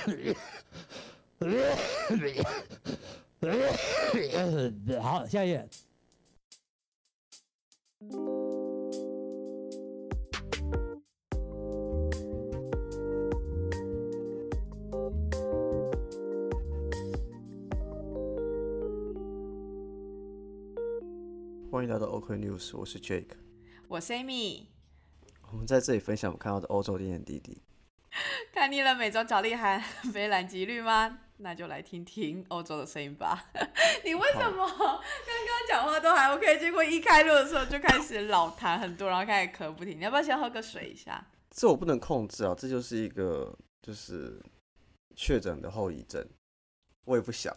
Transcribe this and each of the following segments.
好，下一页。欢迎来到 OK News，我是 Jake，我是 Amy。我们在这里分享我们看到的欧洲点点滴滴。看腻了美洲角力和非蓝吉绿吗？那就来听听欧洲的声音吧。你为什么刚刚讲话都还 OK，结果一开录的时候就开始老痰很多，然后开始咳不停？你要不要先喝个水一下？这我不能控制啊，这就是一个就是确诊的后遗症，我也不想。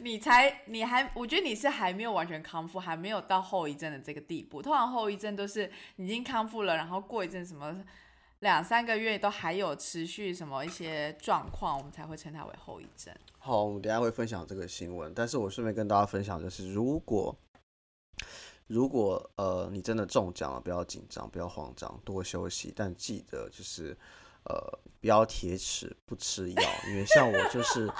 你才，你还，我觉得你是还没有完全康复，还没有到后遗症的这个地步。通常后遗症都是已经康复了，然后过一阵什么两三个月都还有持续什么一些状况，我们才会称它为后遗症。好，我们等下会分享这个新闻，但是我顺便跟大家分享就是，如果如果呃你真的中奖了，不要紧张，不要慌张，多休息，但记得就是呃不要铁齿不吃药，因为像我就是。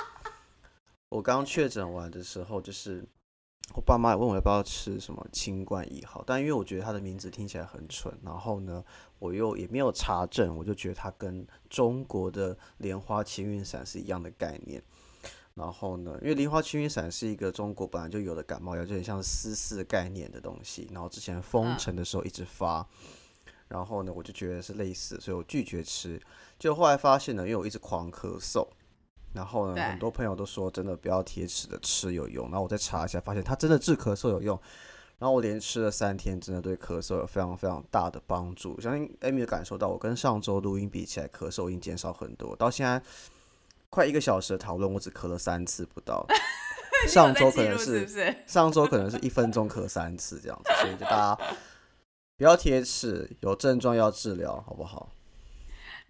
我刚确诊完的时候，就是我爸妈也问我要不要吃什么清冠一号，但因为我觉得它的名字听起来很蠢，然后呢，我又也没有查证，我就觉得它跟中国的莲花清运散是一样的概念。然后呢，因为莲花清运散是一个中国本来就有的感冒药，就很像丝丝概念的东西。然后之前封城的时候一直发，然后呢，我就觉得是类似，所以我拒绝吃。就后来发现呢，因为我一直狂咳嗽。然后呢，很多朋友都说真的不要铁齿的吃有用。然后我再查一下，发现它真的治咳嗽有用。然后我连吃了三天，真的对咳嗽有非常非常大的帮助。相信 Amy 感受到，我跟上周录音比起来，咳嗽已经减少很多。到现在快一个小时的讨论，我只咳了三次不到。上周可能是 上周可能是一分钟咳三次这样子，所以就大家不要贴齿，有症状要治疗，好不好？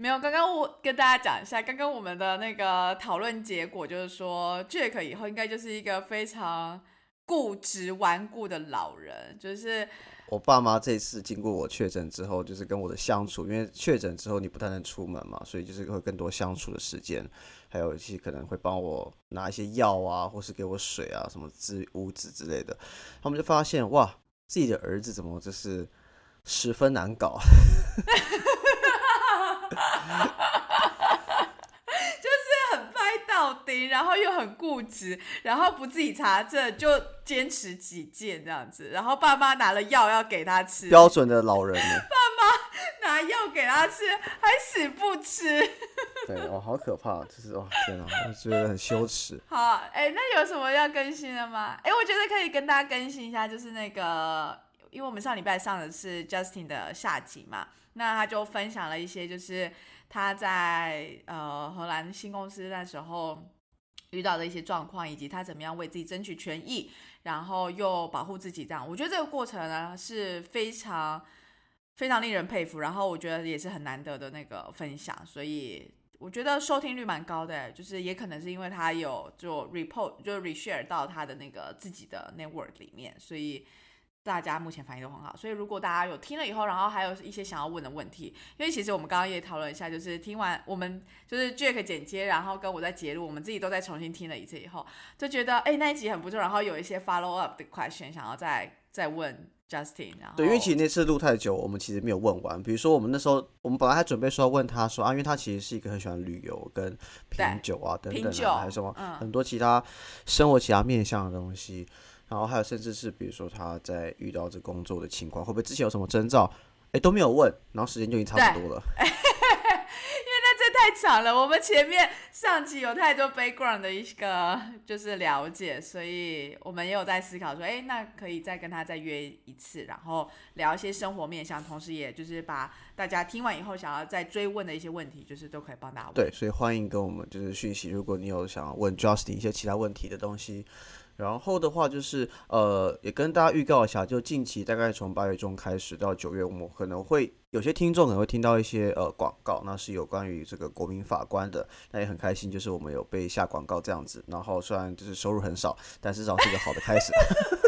没有，刚刚我跟大家讲一下，刚刚我们的那个讨论结果就是说，Jack 以后应该就是一个非常固执顽固的老人。就是我爸妈这次经过我确诊之后，就是跟我的相处，因为确诊之后你不太能出门嘛，所以就是会更多相处的时间，还有一些可能会帮我拿一些药啊，或是给我水啊，什么治污渍之类的。他们就发现哇，自己的儿子怎么就是十分难搞。就是很拍到钉，然后又很固执，然后不自己查证就坚持己见这样子，然后爸妈拿了药要给他吃，标准的老人呢？爸妈拿药给他吃，还死不吃。对哦，好可怕，就是哦天哪，我觉得很羞耻。好，哎，那有什么要更新的吗？哎，我觉得可以跟大家更新一下，就是那个，因为我们上礼拜上的是 Justin 的下集嘛。那他就分享了一些，就是他在呃荷兰新公司那时候遇到的一些状况，以及他怎么样为自己争取权益，然后又保护自己。这样，我觉得这个过程呢是非常非常令人佩服，然后我觉得也是很难得的那个分享，所以我觉得收听率蛮高的。就是也可能是因为他有就 report 就 reshare 到他的那个自己的 network 里面，所以。大家目前反应都很好，所以如果大家有听了以后，然后还有一些想要问的问题，因为其实我们刚刚也讨论一下，就是听完我们就是 Jack 剪接，然后跟我在截录，我们自己都在重新听了一次以后，就觉得哎那一集很不错，然后有一些 follow up 的 question 想要再再问 Justin。对，因为其实那次录太久，我们其实没有问完。比如说我们那时候，我们本来还准备说要问他说啊，因为他其实是一个很喜欢旅游跟品酒啊等等啊，还有什么很多其他生活其他面向的东西。然后还有，甚至是比如说他在遇到这工作的情况，会不会之前有什么征兆？哎，都没有问，然后时间就已经差不多了。因为那这太长了，我们前面上期有太多 background 的一个就是了解，所以我们也有在思考说，哎，那可以再跟他再约一次，然后聊一些生活面向，同时也就是把大家听完以后想要再追问的一些问题，就是都可以帮大家问。对，所以欢迎跟我们就是讯息，如果你有想要问 Justin 一些其他问题的东西。然后的话就是，呃，也跟大家预告一下，就近期大概从八月中开始到九月，我们可能会有些听众可能会听到一些呃广告，那是有关于这个国民法官的，那也很开心，就是我们有被下广告这样子。然后虽然就是收入很少，但至少是一个好的开始。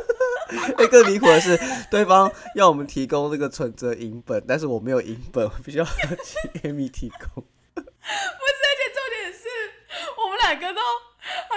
哎，更离谱的是，对方要我们提供这个存折银本，但是我没有银本，我必须要请 Amy 提供。不是。而且重点是，我们两个都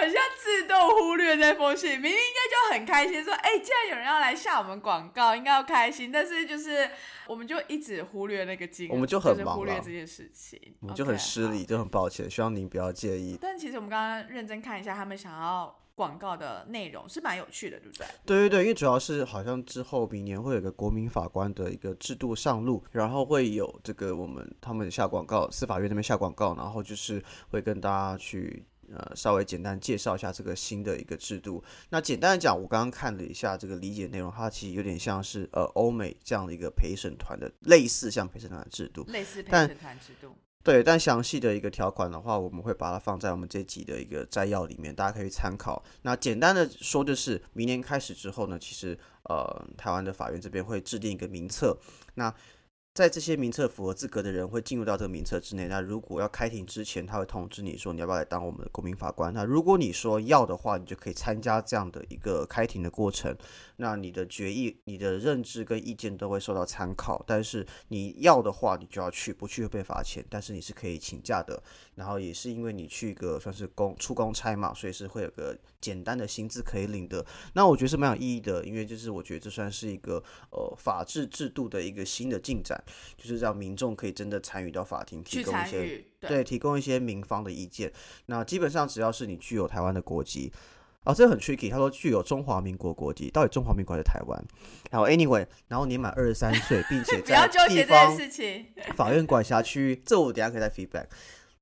好像自动忽略那封信，明明应该就很开心，说，哎，既然有人要来下我们广告，应该要开心，但是就是我们就一直忽略那个金额，我们就很忙忽略这件事情，我们就很失礼，就很抱歉，希望您不要介意。但其实我们刚刚认真看一下，他们想要。广告的内容是蛮有趣的，对不对？对对对，因为主要是好像之后明年会有个国民法官的一个制度上路，然后会有这个我们他们下广告，司法院那边下广告，然后就是会跟大家去呃稍微简单介绍一下这个新的一个制度。那简单的讲，我刚刚看了一下这个理解内容，它其实有点像是呃欧美这样的一个陪审团的类似像陪审团的制度，类似陪审团制度。对，但详细的一个条款的话，我们会把它放在我们这集的一个摘要里面，大家可以参考。那简单的说，就是明年开始之后呢，其实呃，台湾的法院这边会制定一个名册，那。在这些名册符合资格的人会进入到这个名册之内。那如果要开庭之前，他会通知你说你要不要来当我们的国民法官。那如果你说要的话，你就可以参加这样的一个开庭的过程。那你的决议、你的认知跟意见都会受到参考。但是你要的话，你就要去，不去会被罚钱。但是你是可以请假的。然后也是因为你去一个算是公出公差嘛，所以是会有个简单的薪资可以领的。那我觉得是蛮有意义的，因为就是我觉得这算是一个呃法治制度的一个新的进展。就是让民众可以真的参与到法庭，提供一些对提供一些民方的意见。那基本上只要是你具有台湾的国籍，啊，这很 tricky。他说具有中华民国国籍，到底中华民国还是台湾？然后 anyway，然后年满二十三岁，并且 在地方法院管辖区，这我等下可以再 feedback。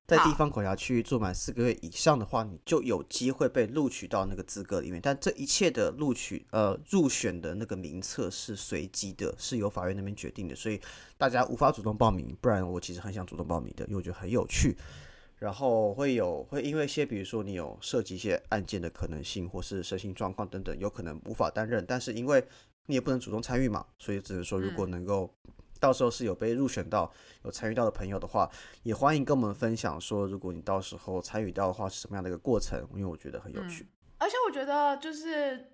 在地方管辖区域做满四个月以上的话，你就有机会被录取到那个资格里面。但这一切的录取呃入选的那个名册是随机的，是由法院那边决定的，所以大家无法主动报名。不然我其实很想主动报名的，因为我觉得很有趣。然后会有会因为一些比如说你有涉及一些案件的可能性，或是身心状况等等，有可能无法担任。但是因为你也不能主动参与嘛，所以只能说如果能够。到时候是有被入选到、有参与到的朋友的话，也欢迎跟我们分享说，如果你到时候参与到的话，是什么样的一个过程？因为我觉得很有趣。而且我觉得就是。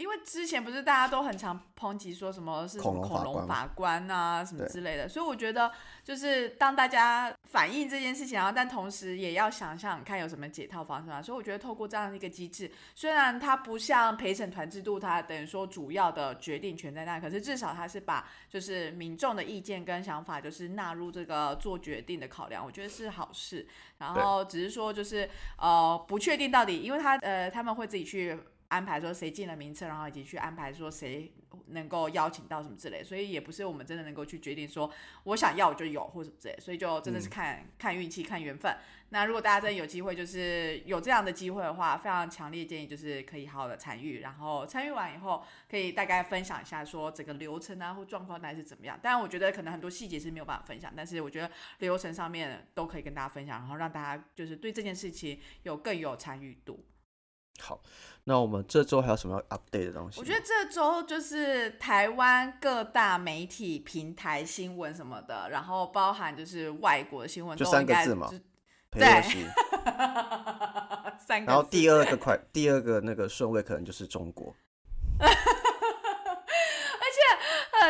因为之前不是大家都很常抨击说什么是恐龙法官啊什么之类的，所以我觉得就是当大家反映这件事情，然后但同时也要想想看有什么解套方式啊。所以我觉得透过这样的一个机制，虽然它不像陪审团制度，它等于说主要的决定权在那，可是至少它是把就是民众的意见跟想法就是纳入这个做决定的考量，我觉得是好事。然后只是说就是呃不确定到底，因为他呃他们会自己去。安排说谁进了名册，然后以及去安排说谁能够邀请到什么之类，所以也不是我们真的能够去决定说我想要我就有或者什么之类，所以就真的是看看运气、看缘分。那如果大家真的有机会，就是有这样的机会的话，非常强烈建议就是可以好好的参与，然后参与完以后可以大概分享一下说整个流程啊或状况大概是怎么样。当然我觉得可能很多细节是没有办法分享，但是我觉得流程上面都可以跟大家分享，然后让大家就是对这件事情有更有参与度。好，那我们这周还有什么要 update 的东西？我觉得这周就是台湾各大媒体平台新闻什么的，然后包含就是外国新闻，就三个字嘛，对，三个。然后第二个快，第二个那个顺位可能就是中国。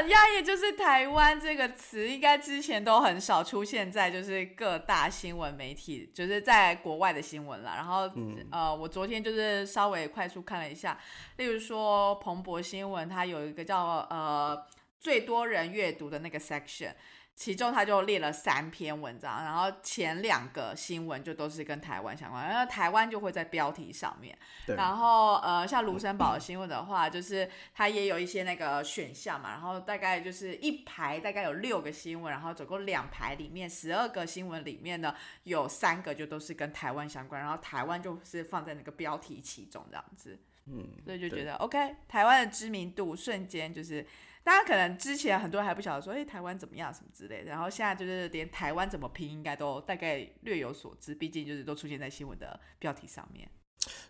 很压抑，就是台湾这个词，应该之前都很少出现在就是各大新闻媒体，就是在国外的新闻了。然后，呃，我昨天就是稍微快速看了一下，例如说彭博新闻，它有一个叫呃最多人阅读的那个 section。其中他就列了三篇文章，然后前两个新闻就都是跟台湾相关，然后台湾就会在标题上面。然后呃，像卢森堡的新闻的话，就是它也有一些那个选项嘛，然后大概就是一排大概有六个新闻，然后总共两排里面十二个新闻里面呢，有三个就都是跟台湾相关，然后台湾就是放在那个标题其中这样子。嗯，所以就觉得 OK，台湾的知名度瞬间就是。大家可能之前很多人还不晓得说，哎，台湾怎么样什么之类的，然后现在就是连台湾怎么拼，应该都大概略有所知，毕竟就是都出现在新闻的标题上面。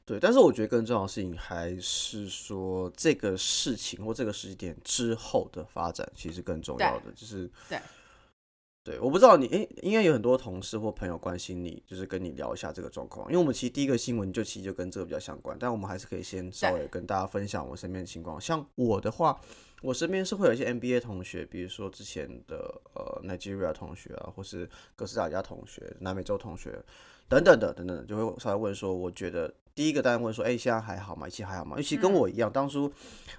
对，但是我觉得更重要的事情还是说这个事情或这个时间点之后的发展，其实更重要的就是对。对，我不知道你诶，应该有很多同事或朋友关心你，就是跟你聊一下这个状况。因为我们其实第一个新闻就其实就跟这个比较相关，但我们还是可以先稍微跟大家分享我身边的情况。像我的话，我身边是会有一些 NBA 同学，比如说之前的呃 Nigeria 同学啊，或是哥斯达黎加同学、南美洲同学等等的等等的，就会上来问说，我觉得第一个当然问说，哎、现在还好吗？一切还好吗？尤其跟我一样，当初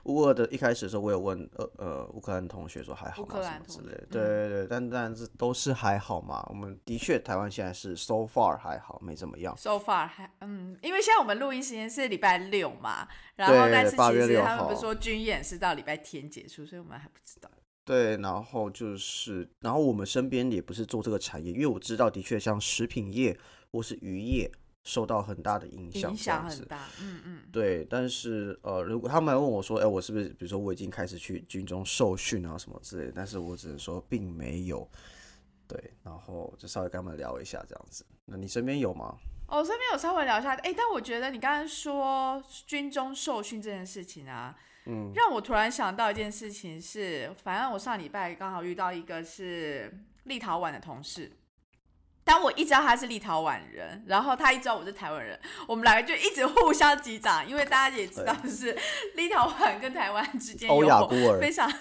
乌俄的一开始的时候，我有问呃呃乌克兰同学说还好吗什么之类的，对对对，但但是都是还好嘛。我们的确台湾现在是 so far 还好，没怎么样。So far 还嗯，因为现在我们录音时间是礼拜六嘛，然后对但是8月6其实他们不是号说军演是到礼拜天结束，所以我们还不知道。对，然后就是，然后我们身边也不是做这个产业，因为我知道的确像食品业或是渔业受到很大的影响，影响很。大，嗯嗯，对，但是呃，如果他们还问我说，哎，我是不是比如说我已经开始去军中受训啊什么之类的，但是我只能说并没有。对，然后就稍微跟他们聊一下这样子。那你身边有吗？哦我这边有稍微聊一下，哎，但我觉得你刚刚说军中受训这件事情啊，嗯，让我突然想到一件事情是，反正我上礼拜刚好遇到一个是立陶宛的同事。但我一知道他是立陶宛人，然后他一知道我是台湾人，我们两个就一直互相击掌，因为大家也知道，就是立陶宛跟台湾之间 有非常 非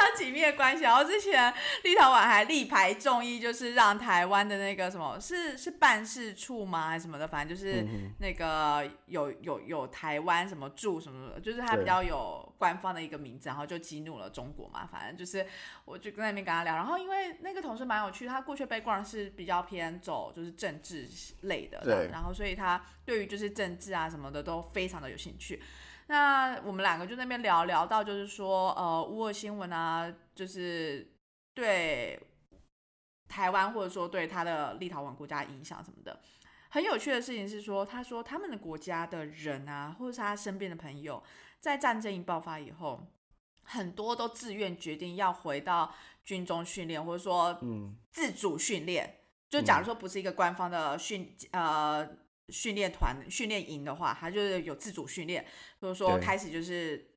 常紧密的关系。然后之前立陶宛还力排众议，就是让台湾的那个什么是是办事处吗，还是什么的，反正就是嗯那个有有有台湾什么驻什么的，就是他比较有官方的一个名字，然后就激怒了中国嘛。反正就是我就跟那边跟他聊，然后因为那个同事蛮有趣，他过去是比较偏走就是政治类的，对然后所以他对于就是政治啊什么的都非常的有兴趣。那我们两个就那边聊聊到，就是说，呃，乌尔新闻啊，就是对台湾或者说对他的立陶宛国家影响什么的。很有趣的事情是说，他说他们的国家的人啊，或者是他身边的朋友，在战争一爆发以后，很多都自愿决定要回到军中训练，或者说嗯，自主训练。就假如说不是一个官方的训呃训练团训练营的话，他就是有自主训练，就是说开始就是。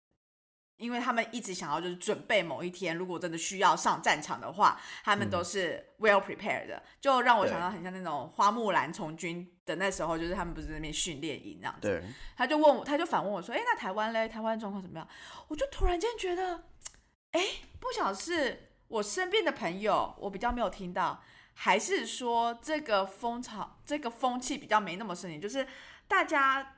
因为他们一直想要就是准备某一天，如果真的需要上战场的话，他们都是 well prepared 的，就让我想到很像那种花木兰从军的那时候，就是他们不是在那边训练营那样子。对，他就问我，他就反问我说：“哎、那台湾嘞？台湾状况怎么样？”我就突然间觉得，哎、不晓得是我身边的朋友，我比较没有听到，还是说这个风潮、这个风气比较没那么盛行，就是大家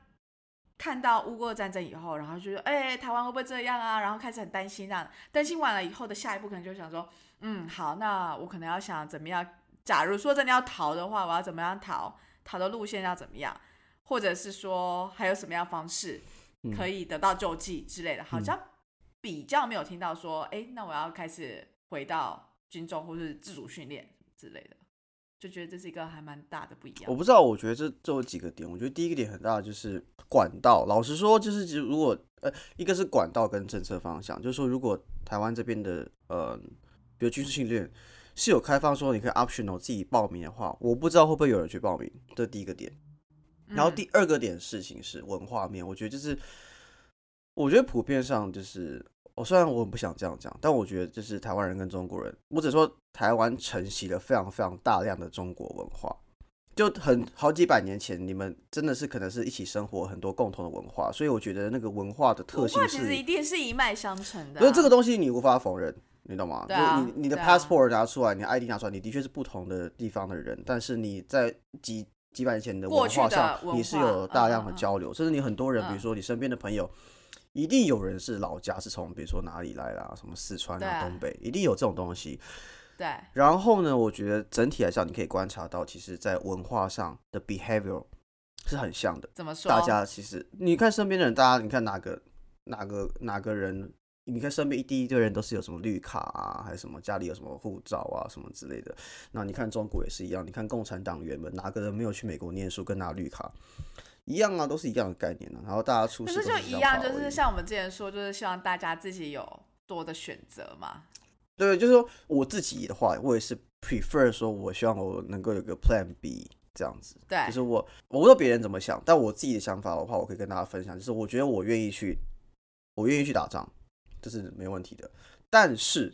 看到乌俄战争以后，然后就觉得，哎、台湾会不会这样啊？然后开始很担心啊，担心完了以后的下一步可能就想说，嗯，好，那我可能要想怎么样。假如说真的要逃的话，我要怎么样逃？逃的路线要怎么样？或者是说还有什么样方式嗯可以得到救济之类的，好像比较没有听到说，哎、那我要开始回到军中或是自主训练之类的，就觉得这是一个还蛮大的不一样。我不知道，我觉得这这有几个点。我觉得第一个点很大的就是管道。老实说，就是如果呃，一个是管道跟政策方向，就是说如果台湾这边的呃，比如军事训练是有开放说你可以 optional 自己报名的话，我不知道会不会有人去报名，这是第一个点。然后嗯第二个点事情是文化面，我觉得就是，我觉得普遍上就是，我虽然我很不想这样讲，但我觉得就是台湾人跟中国人，我只说台湾承袭了非常非常大量的中国文化，就很好几百年前，你们真的是可能是一起生活很多共同的文化，所以我觉得那个文化的特性是一定是一脉相承的、啊。可是这个东西你无法否认，你懂吗？对啊就你你的 passport 拿出来，你的 ID 拿出来，你的确是不同的地方的人，但是你在几几百年前的文化上，你是有大量的交流，甚至你很多人，比如嗯说你身边的朋友，一定有人是老家是从比如说哪里来啦，什么四川啊、东北，一定有这种东西。对，然后呢，我觉得整体来讲，你可以观察到，其实在文化上的 behavior 是很像的。怎么说？大家其实你看身边的人，大家你看哪个哪个哪个人，你看身边一第一堆人都是有什么绿卡啊，还是什么家里有什么护照啊什么之类的。那你看中国也是一样，你看共产党员们哪个人没有去美国念书跟拿绿卡？一样啊，都是一样的概念啊。然后大家出可是就一样，就是像我们之前说，就是希望大家自己有多的选择嘛。对，就是说我自己的话，我也是 prefer 说，我希望我能够有个 Plan B 这样子。对，就是我我不知道别人怎么想，但我自己的想法的话，我可以跟大家分享，就是我觉得我愿意去，我愿意去打仗，这是没问题的。但是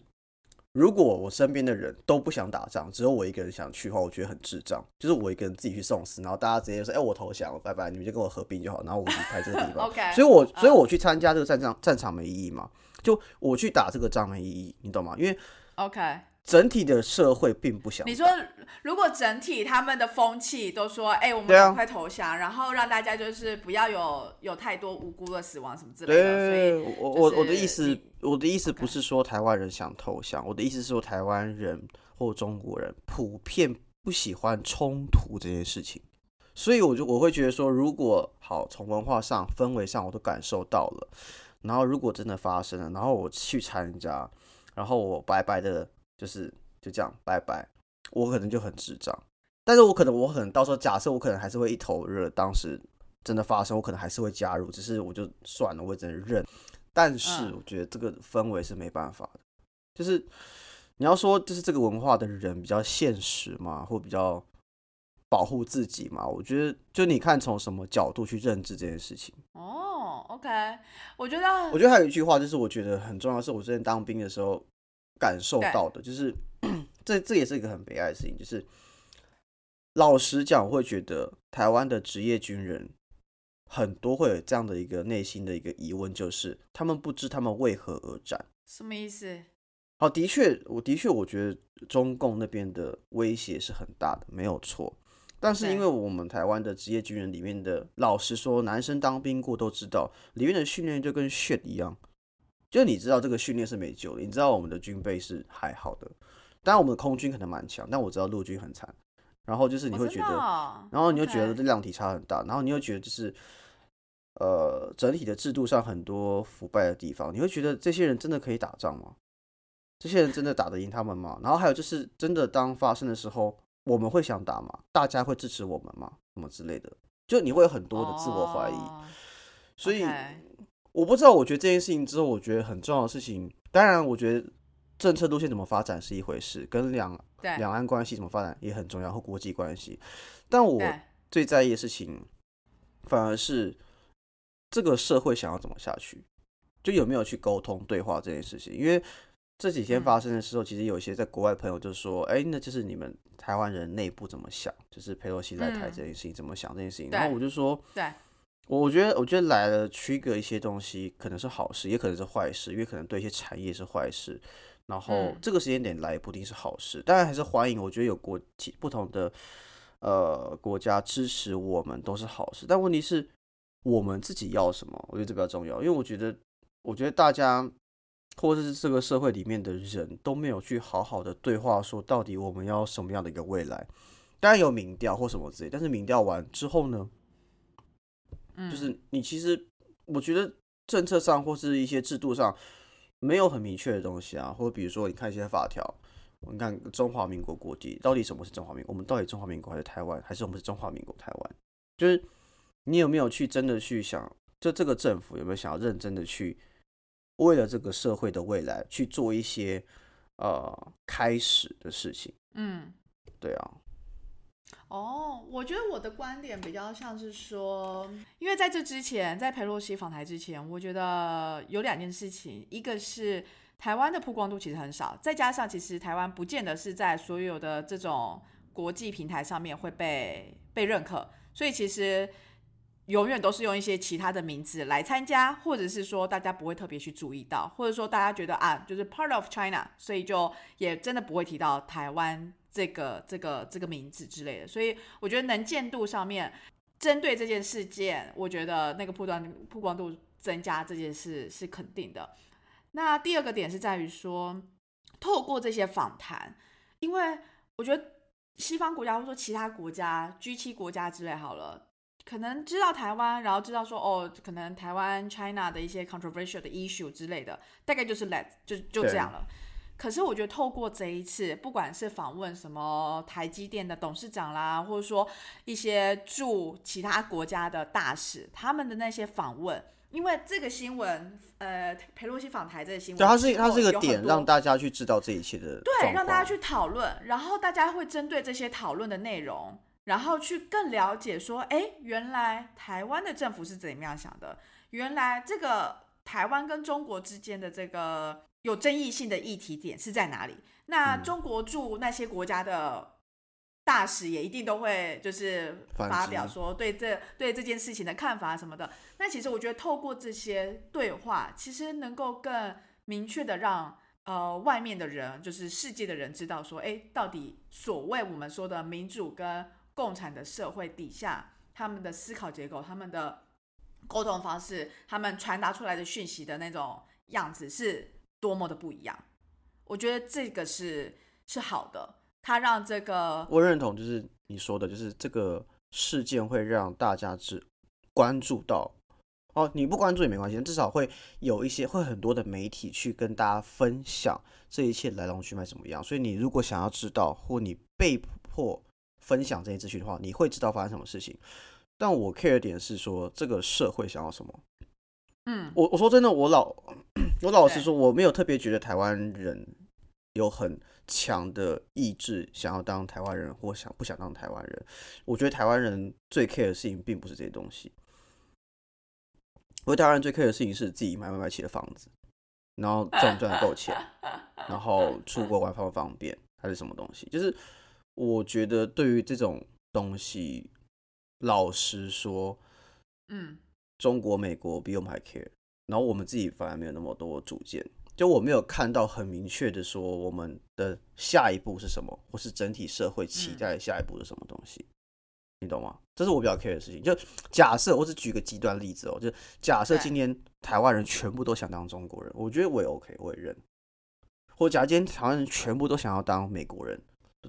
如果我身边的人都不想打仗，只有我一个人想去的话，我觉得很智障。就是我一个人自己去送死，然后大家直接说：“哎、我投降，拜拜，你们就跟我合并就好。”然后我离开这个地方。OK，所以我，所以嗯我去参加这个战场，战场没意义嘛？就我去打这个仗没意义，你懂吗？因为 OK，整体的社会并不想你说如果整体他们的风气都说，哎、我们赶快投降，然后让大家就是不要有有太多无辜的死亡什么之类对的，所以我就是我我的意思，我的意思不是说台湾人想投降，我的意思是说台湾人或中国人普遍不喜欢冲突这件事情，所以我就我会觉得说，如果好从文化上、氛围上我都感受到了，然后如果真的发生了，然后我去参加，然后我白白的，就是就这样拜拜，我可能就很智障，但是我可能我可能到时候假设我可能还是会一头热，当时真的发生，我可能还是会加入，只是我就算了，我只能认。但是嗯我觉得这个氛围是没办法的，就是你要说就是这个文化的人比较现实嘛，或比较保护自己嘛，我觉得就你看从什么角度去认知这件事情。哦，OK，我觉得我觉得还有一句话，就是我觉得很重要，是我之前当兵的时候感受到的，就是 这这也是一个很悲哀的事情，就是老实讲，我会觉得台湾的职业军人很多会有这样的一个内心的一个疑问，就是他们不知他们为何而战。什么意思？好，的确，我的确我觉得中共那边的威胁是很大的，没有错。但是因为我们台湾的职业军人里面的，老实说，男生当兵过都知道，里面的训练就跟 shit 一样，就是你知道这个训练是没救的，你知道我们的军备是还好的，当然我们的空军可能蛮强，但我知道陆军很惨。然后就是你会觉得，然后你又觉得这量体差很大，然后你又觉得就是，呃，整体的制度上很多腐败的地方，你会觉得这些人真的可以打仗吗？这些人真的打得赢他们吗？然后还有就是，真的当发生的时候，我们会想打吗？大家会支持我们吗？什么之类的，就你会有很多的自我怀疑。哦所以我不知道，我觉得这件事情之后，我觉得很重要的事情，当然，我觉得政策路线怎么发展是一回事，跟两两岸关系怎么发展也很重要，和国际关系。但我最在意的事情，反而是这个社会想要怎么下去，就有没有去沟通对话这件事情。因为这几天嗯发生的时候，其实有一些在国外的朋友就说：“哎、那就是你们台湾人内部怎么想，就是佩洛西来台嗯这件事情怎么想这件事情。然后我就说：“对，我我觉得，我觉得来了区隔一些东西，可能是好事，也可能是坏事，因为可能对一些产业是坏事。然后嗯这个时间点来也不一定是好事，当然还是欢迎。我觉得有国际不同的呃国家支持我们都是好事，但问题是我们自己要什么？我觉得这比较重要，因为我觉得，我觉得大家或者是这个社会里面的人都没有去好好的对话，说到底我们要什么样的一个未来。当然有民调或什么之类，但是民调完之后呢，嗯就是你其实我觉得政策上或是一些制度上没有很明确的东西啊，或者比如说你看一些法条，你看中华民国国籍到底什么是中华民国？我们到底中华民国还是台湾，还是我们是中华民国台湾？就是你有没有去真的去想，就这个政府有没有想要认真的去为了这个社会的未来去做一些呃开始的事情？嗯。对啊，哦，我觉得我的观点比较像是说，因为在这之前，在佩洛西访台之前，我觉得有两件事情，一个是台湾的曝光度其实很少，再加上其实台湾不见得是在所有的这种国际平台上面会被被认可，所以其实永远都是用一些其他的名字来参加，或者是说大家不会特别去注意到，或者说大家觉得啊，就是 part of China，所以就也真的不会提到台湾这个这个这个名字之类的。所以我觉得能见度上面，针对这件事件，我觉得那个曝光曝光度增加这件事是肯定的。那第二个点是在于说，透过这些访谈，因为我觉得西方国家或者说其他国家 G 七国家之类好了。可能知道台湾，然后知道说哦，可能台湾 China 的一些 controversial 的 issue 之类的，大概就是 let 就就这样了。可是我觉得透过这一次，不管是访问什么台积电的董事长啦，或者说一些驻其他国家的大使，他们的那些访问，因为这个新闻，呃，佩洛西访台这个新闻，对，它是它是一个点，让大家去知道这一切的对，让大家去讨论，然后大家会针对这些讨论的内容，然后去更了解说，哎，原来台湾的政府是怎么样想的？原来这个台湾跟中国之间的这个有争议性的议题点是在哪里？那中国驻那些国家的大使也一定都会就是发表说对这对这件事情的看法什么的。那其实我觉得透过这些对话，其实能够更明确的让呃外面的人，就是世界的人知道说，哎，到底所谓我们说的民主跟共产的社会底下，他们的思考结构、他们的沟通方式、他们传达出来的讯息的那种样子是多么的不一样。我觉得这个是是好的，它让这个我认同，就是你说的，就是这个事件会让大家只关注到哦，你不关注也没关系，至少会有一些会很多的媒体去跟大家分享这一切来龙去脉怎么样。所以你如果想要知道，或你被迫分享这些资讯的话，你会知道发生什么事情。但我 care 点是说，这个社会想要什么？嗯，我我说真的，我老我老实说，我没有特别觉得台湾人有很强的意志想要当台湾人，或想不想当台湾人。我觉得台湾人最 care 的事情并不是这些东西，我台湾人最 care 的事情是自己买买买起的房子，然后赚不赚得够钱，然后出国玩方不方便，还是什么东西。就是我觉得对于这种东西，老实说，嗯。中国、美国比我们还 care，然后我们自己反而没有那么多主见，就我没有看到很明确的说我们的下一步是什么，或是整体社会期待下一步是什么东西，你懂吗？这是我比较 care 的事情。就假设我只举个极端例子哦，就假设今天台湾人全部都想当中国人，我觉得我也 OK，我也认。或假如今天台湾人全部都想要当美国人，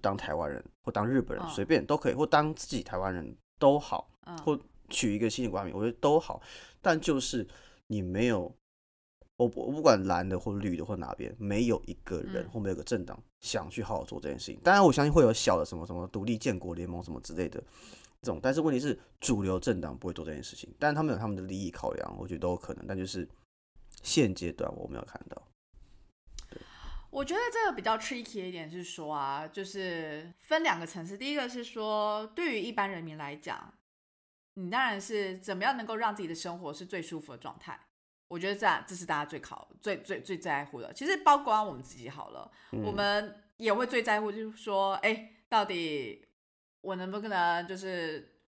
当台湾人，或当日本人，随便都可以，或当自己台湾人都好，或。取一个新的冠名，我觉得都好，但就是你没有，我我不管蓝的或绿的或哪边，没有一个人或没有个政党想去好好做这件事情。当然，我相信会有小的什么什么独立建国联盟什么之类的这种，但是问题是主流政党不会做这件事情。但是他们有他们的利益考量，我觉得都有可能。但就是现阶段我没有看到。我觉得这个比较 tricky 一点是说啊，就是分两个层次。第一个是说，对于一般人民来讲。你当然是怎么样能够让自己的生活是最舒服的状态？我觉得这这是大家最考、最最最在乎的。其实包括我们自己好了，我们也会最在乎，就是说，哎，到底我能不能就是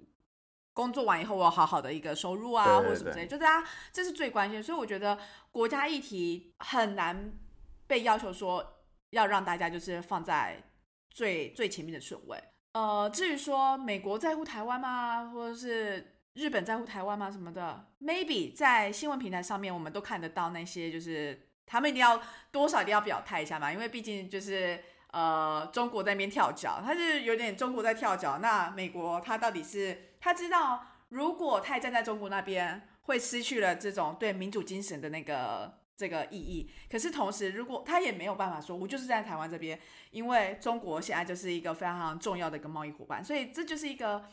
工作完以后，我有好好的一个收入啊，或者什么之类，就大家这是最关键。所以我觉得国家议题很难被要求说要让大家就是放在最最前面的顺位。呃，至于说美国在乎台湾吗，或者是日本在乎台湾吗什么的，maybe 在新闻平台上面我们都看得到那些，就是他们一定要多少一定要表态一下嘛，因为毕竟就是呃中国在那边跳脚，他是有点中国在跳脚，那美国他到底是他知道如果他站在中国那边，会失去了这种对民主精神的那个。这个意义，可是同时，如果他也没有办法说，我就是在台湾这边，因为中国现在就是一个非常重要的一个贸易伙伴，所以这就是一个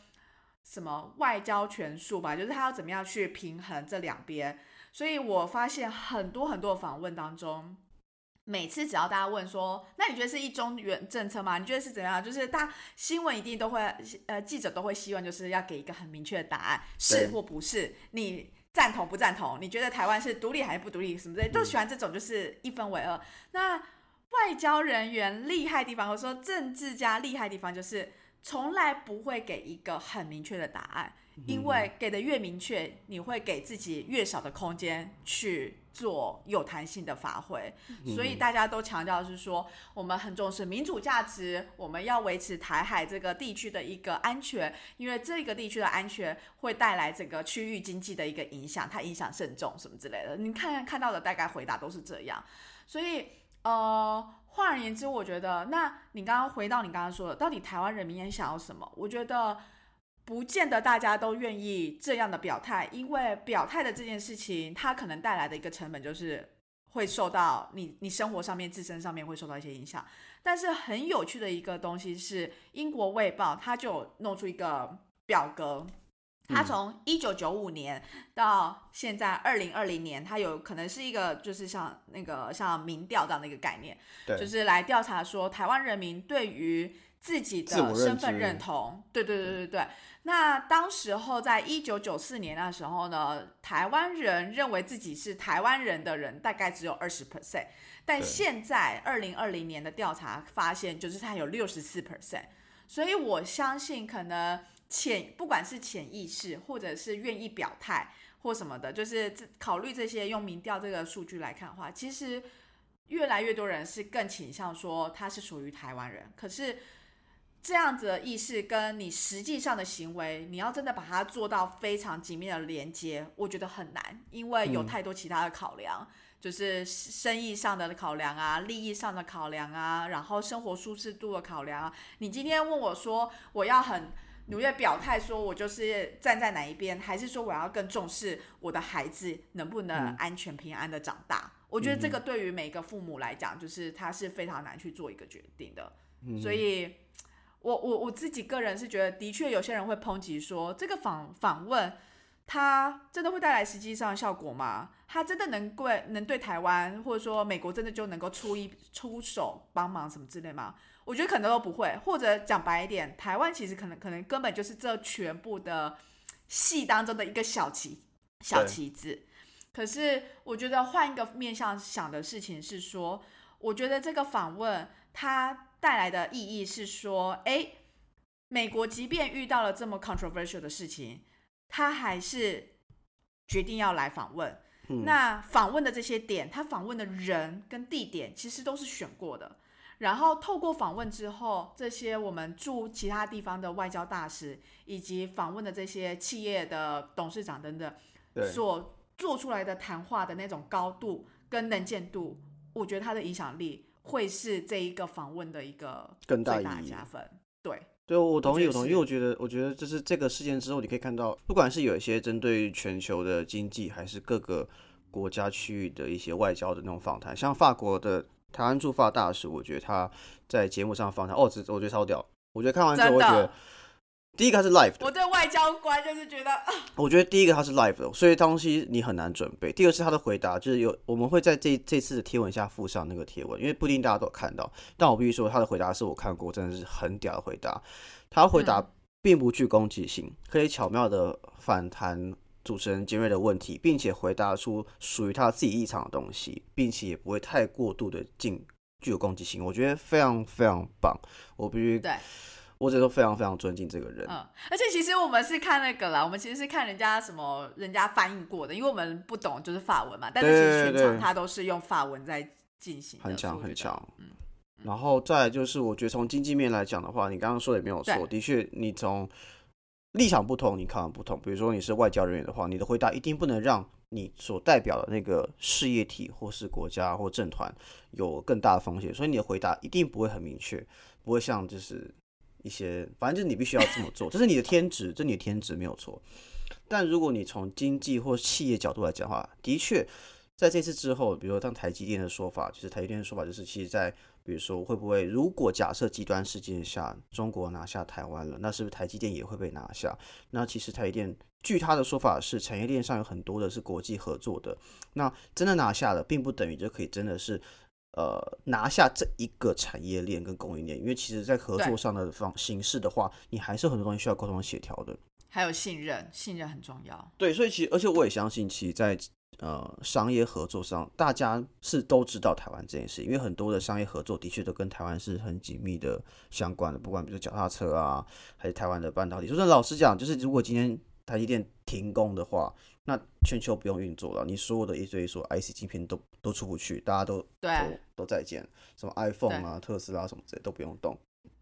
什么外交权术吧，就是他要怎么样去平衡这两边。所以我发现很多很多访问当中，每次只要大家问说，那你觉得是一中原政策吗？你觉得是怎样？就是大新闻一定都会，呃，记者都会希望就是要给一个很明确的答案，是或不是你。赞同不赞同？你觉得台湾是独立还是不独立？什么之类，都喜欢这种就是一分为二。那外交人员厉害地方，或者说政治家厉害地方，就是从来不会给一个很明确的答案。因为给的越明确，你会给自己越少的空间去做有弹性的发挥。所以大家都强调是说，我们很重视民主价值，我们要维持台海这个地区的一个安全，因为这个地区的安全会带来整个区域经济的一个影响，它影响甚重什么之类的。你看看到的大概回答都是这样。所以呃，换而言之，我觉得，那你刚刚回到你刚刚说的，到底台湾人民想要什么？我觉得。不见得大家都愿意这样的表态，因为表态的这件事情，它可能带来的一个成本就是会受到你你生活上面自身上面会受到一些影响。但是很有趣的一个东西是，英国卫报它就弄出一个表格，它从一九九五年到现在二零二零年，它有可能是一个就是像那个像民调这样的一个概念，就是来调查说台湾人民对于。自己的身份认同。对对对对对。那当时候在一九九四年那时候呢，台湾人认为自己是台湾人的人大概只有二十 percent，但现在二零二零年的调查发现，就是他有六十四 percent。所以我相信，可能潜不管是潜意识，或者是愿意表态或什么的，就是这考虑这些用民调这个数据来看的话，其实越来越多人是更倾向说他是属于台湾人。可是这样子的意识跟你实际上的行为，你要真的把它做到非常紧密的连接，我觉得很难，因为有嗯太多其他的考量。就是生意上的考量啊，利益上的考量啊，然后生活舒适度的考量啊。你今天问我说，我要很努力表态，说我就是站在哪一边，还是说我要更重视我的孩子能不能嗯安全平安的长大？我觉得这个对于每个父母来讲，就是他是非常难去做一个决定的。嗯所以我我我自己个人是觉得，的确有些人会抨击说，这个访访问它真的会带来实际上的效果吗？它真的能对能对台湾或者说美国真的就能够出一出手帮忙什么之类吗？我觉得可能都不会，或者讲白一点，台湾其实可能可能根本就是这全部的戏当中的一个小棋小对棋子。可是我觉得换一个面向想的事情是说，我觉得这个访问它带来的意义是说，诶，美国即便遇到了这么 controversial 的事情，他还是决定要来访问。嗯那访问的这些点，他访问的人跟地点其实都是选过的。然后透过访问之后，这些我们驻其他地方的外交大使，以及访问的这些企业的董事长等等，所做出来的谈话的那种高度跟能见度，我觉得它的影响力会是这一个访问的一个更大加分。对，对，我同意，我同意，因为我觉得，我觉得就是这个事件之后，你可以看到，不管是有一些针对全球的经济，还是各个国家区域的一些外交的那种访谈，像法国的台湾驻法大使，我觉得他在节目上访谈，哦，这我觉得超屌，我觉得看完之后，我觉得的，第一个他是 live 的，我对外交官就是觉得，啊我觉得第一个他是 live 的，所以东西你很难准备。第二是他的回答，就是有我们会在这这次的贴文下附上那个贴文，因为不一定大家都有看到。但我必须说，他的回答是我看过，真的是很屌的回答。他回答嗯并不具攻击性，可以巧妙的反弹主持人尖锐的问题，并且回答出属于他自己立场的东西，并且也不会太过度的进具有攻击性。我觉得非常非常棒，我必须对，我只能说非常非常尊敬这个人。嗯，而且其实我们是看那个啦，我们其实是看人家什么人家翻译过的，因为我们不懂就是法文嘛，但是其实全场他都是用法文在进行，很强很强。嗯然后再来就是，我觉得从经济面来讲的话，你刚刚说的也没有错，的确，你从立场不同，你考量不同。比如说你是外交人员的话，你的回答一定不能让你所代表的那个事业体或是国家或政团有更大的风险，所以你的回答一定不会很明确，不会像就是一些，反正就是你必须要这么做，这是你的天职，这是你的天职没有错。但如果你从经济或企业角度来讲的话，的确，在这次之后，比如说像台积电的说法，就是台积电的说法就是，其实在比如说会不会，如果假设极端事件下中国拿下台湾了，那是不是台积电也会被拿下？那其实台积电据他的说法是，产业链上有很多的是国际合作的，那真的拿下了，并不等于就可以真的是。呃，拿下这一个产业链跟供应链，因为其实在合作上的方形式的话，你还是很多东西需要沟通协调的。还有信任，信任很重要。对，所以其实，而且我也相信，其实在呃商业合作上，大家是都知道台湾这件事，因为很多的商业合作的确都跟台湾是很紧密的相关的，不管比如说脚踏车啊，还是台湾的半导体。就是老实讲，就是如果今天台积电停工的话，那全球不用运作了，你所有的一堆说 IC 晶片都都出不去，大家都对都都再见，什么 iPhone 啊、特斯拉什么之类都不用动，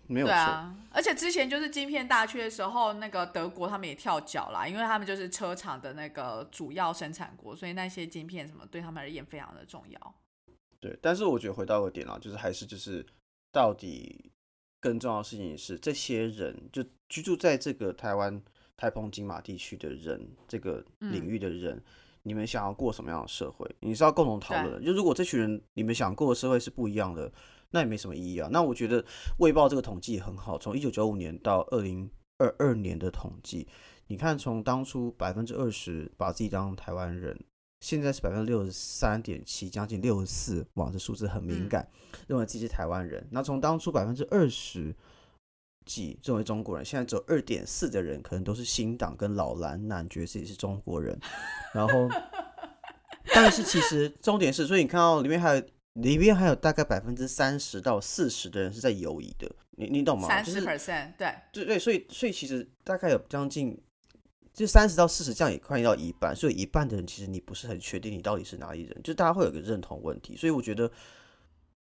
没有错。对啊，而且之前就是晶片大缺的时候，那个德国他们也跳脚啦，因为他们就是车厂的那个主要生产国，所以那些晶片什么对他们而言非常的重要。对，但是我觉得回到个点啦，就是还是就是到底更重要的事情是，这些人就居住在这个台湾台澎金马地区的人，这个领嗯域的人，你们想要过什么样的社会？你是要共同讨论的。就如果这群人你们想过的社会是不一样的，那也没什么意义啊。那我觉得《卫报》这个统计也很好，从一九九五年到二零二二年的统计，你看从当初百分之二十把自己当台湾人。现在是百分之六十三点七，将近六十四，哇，这数字很敏嗯感，认为自己是台湾人。那从当初百分之二十己认为中国人，现在只有二点四的人可能都是新党跟老蓝男觉得自己是中国人，然后，但是其实重点是，所以你看到里面还有里面还有大概百分之三十到四十的人是在犹疑的，你你懂吗？三十 percent，对对对，所以所以其实大概有将近就三十到四十，这样也快到一半，所以一半的人其实你不是很确定你到底是哪里人，就大家会有个认同问题，所以我觉得。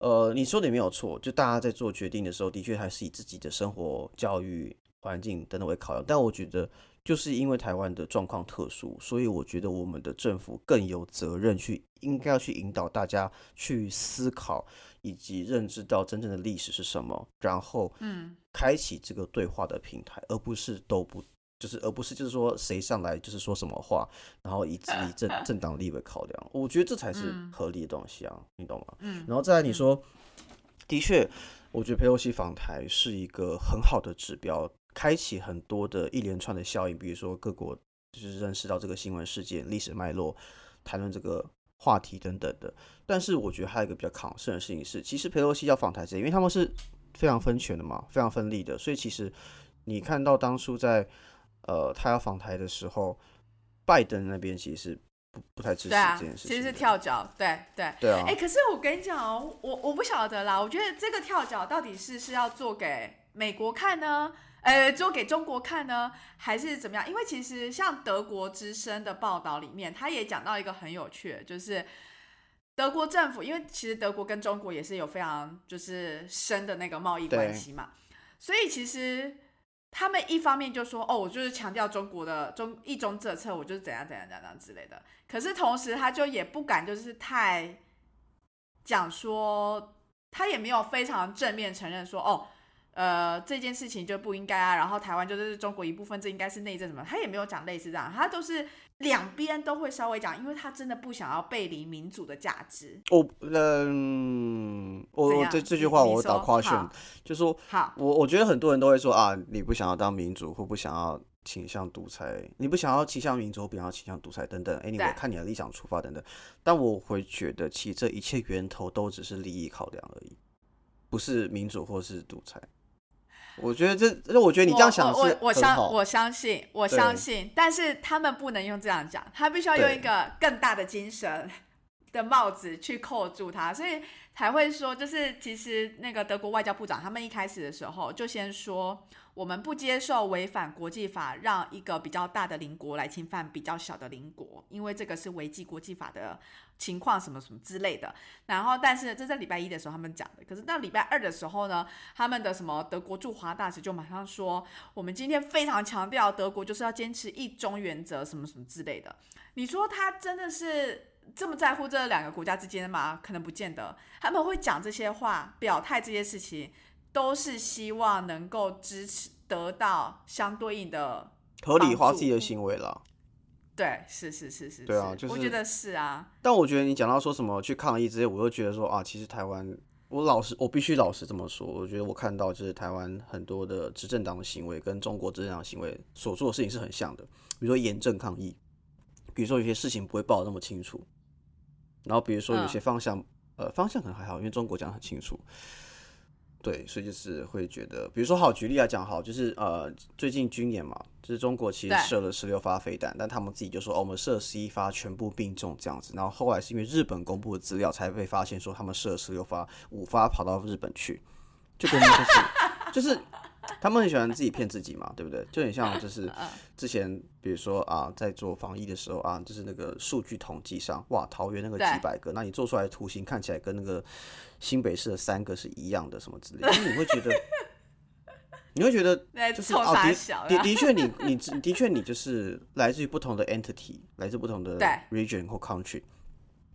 呃，你说的也没有错，就大家在做决定的时候，的确还是以自己的生活、教育环境等等为考量。但我觉得，就是因为台湾的状况特殊，所以我觉得我们的政府更有责任去，应该要去引导大家去思考，以及认知到真正的历史是什么，然后，嗯，开启这个对话的平台，而不是都不。就是，而不是就是说谁上来就是说什么话，然后以自己政 政党利为考量，我觉得这才是合理的东西啊，你懂吗？嗯，然后再来你说，的确，我觉得佩洛西访台是一个很好的指标，开启很多的一连串的效应，比如说各国就是认识到这个新闻事件历史脉络，谈论这个话题等等的。但是我觉得还有一个比较抗胜的事情是，其实佩洛西要访台前，因为他们是非常分权的嘛，非常分立的，所以其实你看到当初在呃，他要访台的时候，拜登那边其实是不不太支持这件事情，其实是跳脚，对对对啊。哎，可是我跟你讲哦，我我不晓得啦，我觉得这个跳脚到底是是要做给美国看呢，呃，做给中国看呢，还是怎么样？因为其实像德国之声的报道里面，他也讲到一个很有趣的，就是德国政府，因为其实德国跟中国也是有非常就是深的那个贸易关系嘛，所以其实。他们一方面就说：“哦，我就是强调中国的中一中政策，我就是怎样怎样怎样之类的。”可是同时，他就也不敢就是太讲说，他也没有非常正面承认说：“哦，呃，这件事情就不应该啊。”然后台湾就是中国一部分，这应该是内政什么？他也没有讲类似这样，他都是。两边都会稍微讲，因为他真的不想要背离民主的价值。我嗯，我这这句话我打夸炫，就说好。我我觉得很多人都会说啊，你不想要当民主，或不想要倾向独裁，你不想要倾向民主，不想要倾向独裁等等。哎，你看你的立场出发等等。但我会觉得，其实这一切源头都只是利益考量而已，不是民主或是独裁。我觉得这，这我觉得你这样想是我相我相信，我相信，但是他们不能用这样讲，他必须要用一个更大的精神的帽子去扣住他，所以才会说，就是其实那个德国外交部长他们一开始的时候就先说。我们不接受违反国际法，让一个比较大的邻国来侵犯比较小的邻国，因为这个是违纪国际法的情况，什么什么之类的。然后，但是这在礼拜一的时候他们讲的，可是到礼拜二的时候呢，他们的什么德国驻华大使就马上说，我们今天非常强调德国就是要坚持一中原则，什么什么之类的。你说他真的是这么在乎这两个国家之间吗？可能不见得，他们会讲这些话，表态这些事情。都是希望能够支持得到相对应的合理化自己的行为了。对，是是是是，对啊，就是我觉得是啊。但我觉得你讲到说什么去抗议这些，我又觉得说啊，其实台湾，我老实，我必须老实这么说，我觉得我看到就是台湾很多的执政党的行为跟中国执政党行为所做的事情是很像的。比如说严正抗议，比如说有些事情不会报的那么清楚，然后比如说有些方向，呃，方向可能还好，因为中国讲的很清楚。对，所以就是会觉得，比如说好举例来讲，好，就是呃，最近军演嘛，就是中国其实射了十六发飞弹，但他们自己就说，哦，我们射十一发全部命中这样子，然后后来是因为日本公布的资料才被发现说他们射了十六发，五发跑到日本去，就跟就是就是。他们很喜欢自己骗自己嘛，对不对？就很像 就是之前，比如说啊，在做防疫的时候啊，就是那个数据统计上，哇，桃园那个几百个，那你做出来的图形看起来跟那个新北市的三个是一样的，什么之类，的，你会觉得，你会觉得就是哦，的的确，你你的确你就是来自于不同的 entity，来自不同的 region 或 country，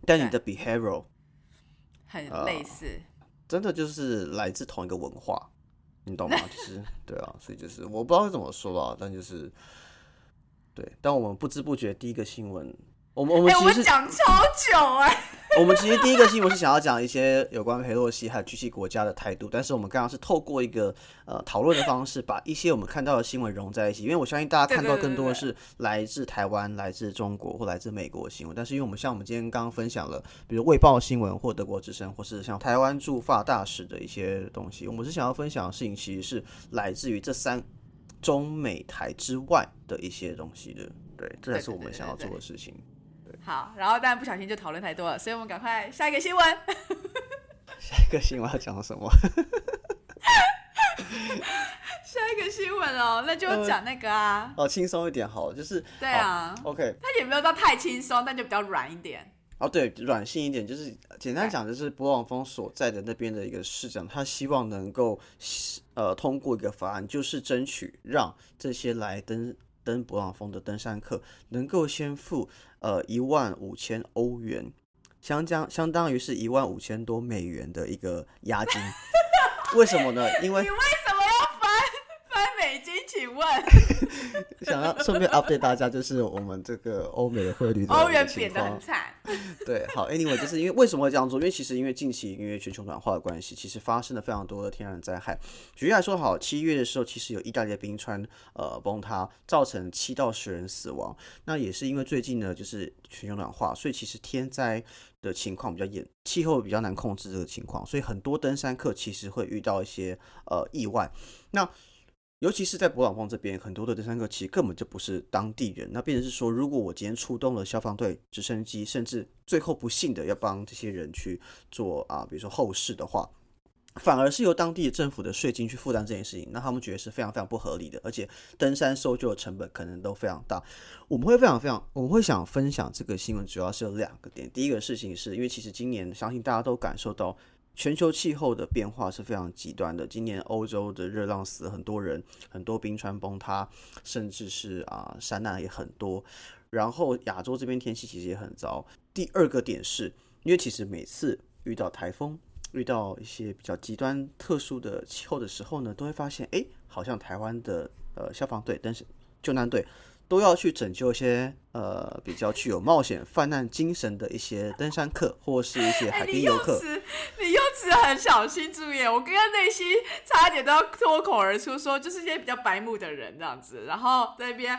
但你的 behavior 很类似，真的就是来自同一个文化。你懂吗？就是对啊，所以就是我不知道怎么说吧，但就是对。但我们不知不觉第一个新闻，我们我们讲超久哎、我们其实第一个新闻是想要讲一些有关佩洛西还有 G7 国家的态度，但是我们刚刚是透过一个呃讨论的方式，把一些我们看到的新闻融在一起。因为我相信大家看到更多的是来自台湾、来自中国或来自美国的新闻，但是因为我们像我们今天刚刚分享了，比如卫报新闻或德国之声，或是像台湾驻法大使的一些东西，我们是想要分享的事情，其实是来自于这三中美台之外的一些东西的。对，这才是我们想要做的事情。好，然后但不小心就讨论太多了，所以我们赶快下一个新闻。下一个新闻要讲什么？下一个新闻哦，那就讲那个啊，哦，轻松一点好了，就是对啊，OK，它也没有到太轻松，但就比较软一点。哦对，软性一点，就是简单讲，就是博朗峰所在的那边的一个市长，他希望能够呃通过一个法案，就是争取让这些来登登博朗峰的登山客能够先付呃一万五千欧元，相将相当于是一万五千多美元的一个押金。为什么呢？因为你为什么要翻翻美金？请问 想要顺便 update 大家，就是我们这个欧美的汇率的欧元贬得很。惨，对，好，anyway，就是因为为什么会这样做？因为其实因为近期因为全球暖化的关系，其实发生了非常多的天然灾害。举例来说，好，七月的时候，其实有意大利的冰川呃崩塌，造成七到十人死亡。那也是因为最近呢，就是全球暖化，所以其实天灾的情况比较严，气候比较难控制这个情况，所以很多登山客其实会遇到一些呃意外。那尤其是在博朗峰这边，很多的登山客其实根本就不是当地人。那变成是说，如果我今天出动了消防队、直升机，甚至最后不幸的要帮这些人去做啊，比如说后事的话，反而是由当地政府的税金去负担这件事情，那他们觉得是非常非常不合理的，而且登山搜救的成本可能都非常大。我们会非常非常，我们会想分享这个新闻，主要是有两个点。第一个事情是因为其实今年相信大家都感受到。全球气候的变化是非常极端的。今年欧洲的热浪死了很多人，很多冰川崩塌，甚至是啊山难也很多。然后亚洲这边天气其实也很糟。第二个点是，因为其实每次遇到台风、遇到一些比较极端特殊的气候的时候呢，都会发现，哎，好像台湾的呃消防队、但是救难队都要去拯救一些呃比较具有冒险犯难精神的一些登山客，或是一些哎、海你滨游客。你用词很小心注意，我刚刚内心差点都要脱口而出说，就是一些比较白目的人这样子，然后在那边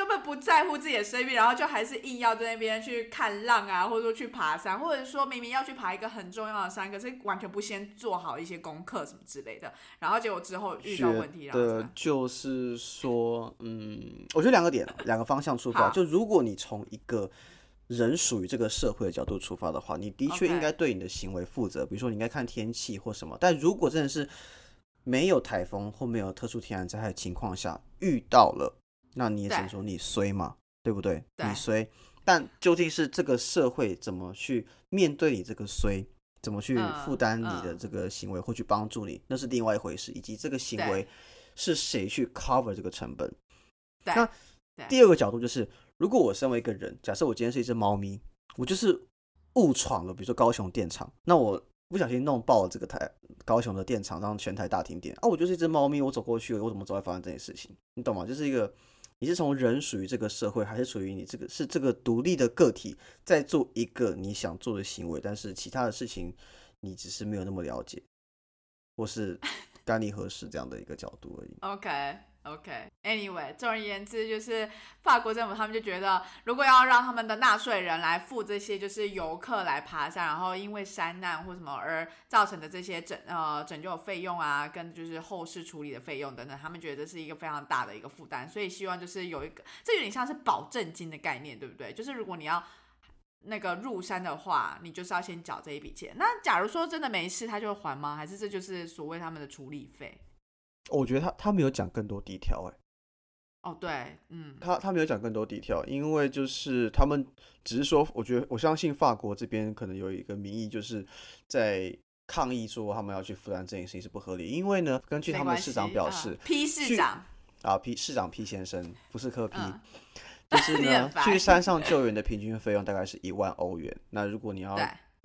根本不在乎自己的生命，然后就还是硬要在那边去看浪啊，或者说去爬山，或者说明明要去爬一个很重要的山，可是完全不先做好一些功课什么之类的，然后结果之后遇到问题，然后就是说，嗯，我觉得两个点，两个方向出发。就如果你从一个人属于这个社会的角度出发的话，你的确应该对你的行为负责。比如说，你应该看天气或什么。但如果真的是没有台风或没有特殊天然灾害的情况下遇到了，那你也只能说你衰嘛，对不对？对你衰。但究竟是这个社会怎么去面对你这个衰，怎么去嗯负担你的嗯这个行为，或去帮助你，那是另外一回事。以及这个行为是谁去 cover 这个成本。那第二个角度就是，如果我身为一个人，假设我今天是一只猫咪，我就是误闯了，比如说高雄电厂，那我不小心弄爆了这个台高雄的电厂，让全台大停电啊！我就是一只猫咪，我走过去，我怎么知道会发生这件事情？你懂吗？就是一个，你是从人属于这个社会，还是属于你这个是这个独立的个体，在做一个你想做的行为，但是其他的事情你只是没有那么了解，或是干你何事这样的一个角度而已。OK OK。Anyway，总而言之，就是法国政府他们就觉得，如果要让他们的纳税人来付这些就是游客来爬山，然后因为山难或什么而造成的这些拯呃拯救费用啊，跟就是后事处理的费用等等，他们觉得这是一个非常大的一个负担，所以希望就是有一个，这有点像是保证金的概念，对不对？就是如果你要。那个入山的话，你就是要先缴这一笔钱。那假如说真的没事，他就会还吗？还是这就是所谓他们的处理费？我觉得他他没有讲更多地条，哎，哦，对，嗯，他他没有讲更多地条，因为就是他们只是说，我觉得我相信法国这边可能有一个民意，就是在抗议说他们要去负担这件事情是不合理，因为呢，根据他们的市长表示，，P 市去长，啊，P 市长 P 先生不是科 P，、嗯。就是 呢去山上救援的平均费用大概是一万欧元。那如果你要，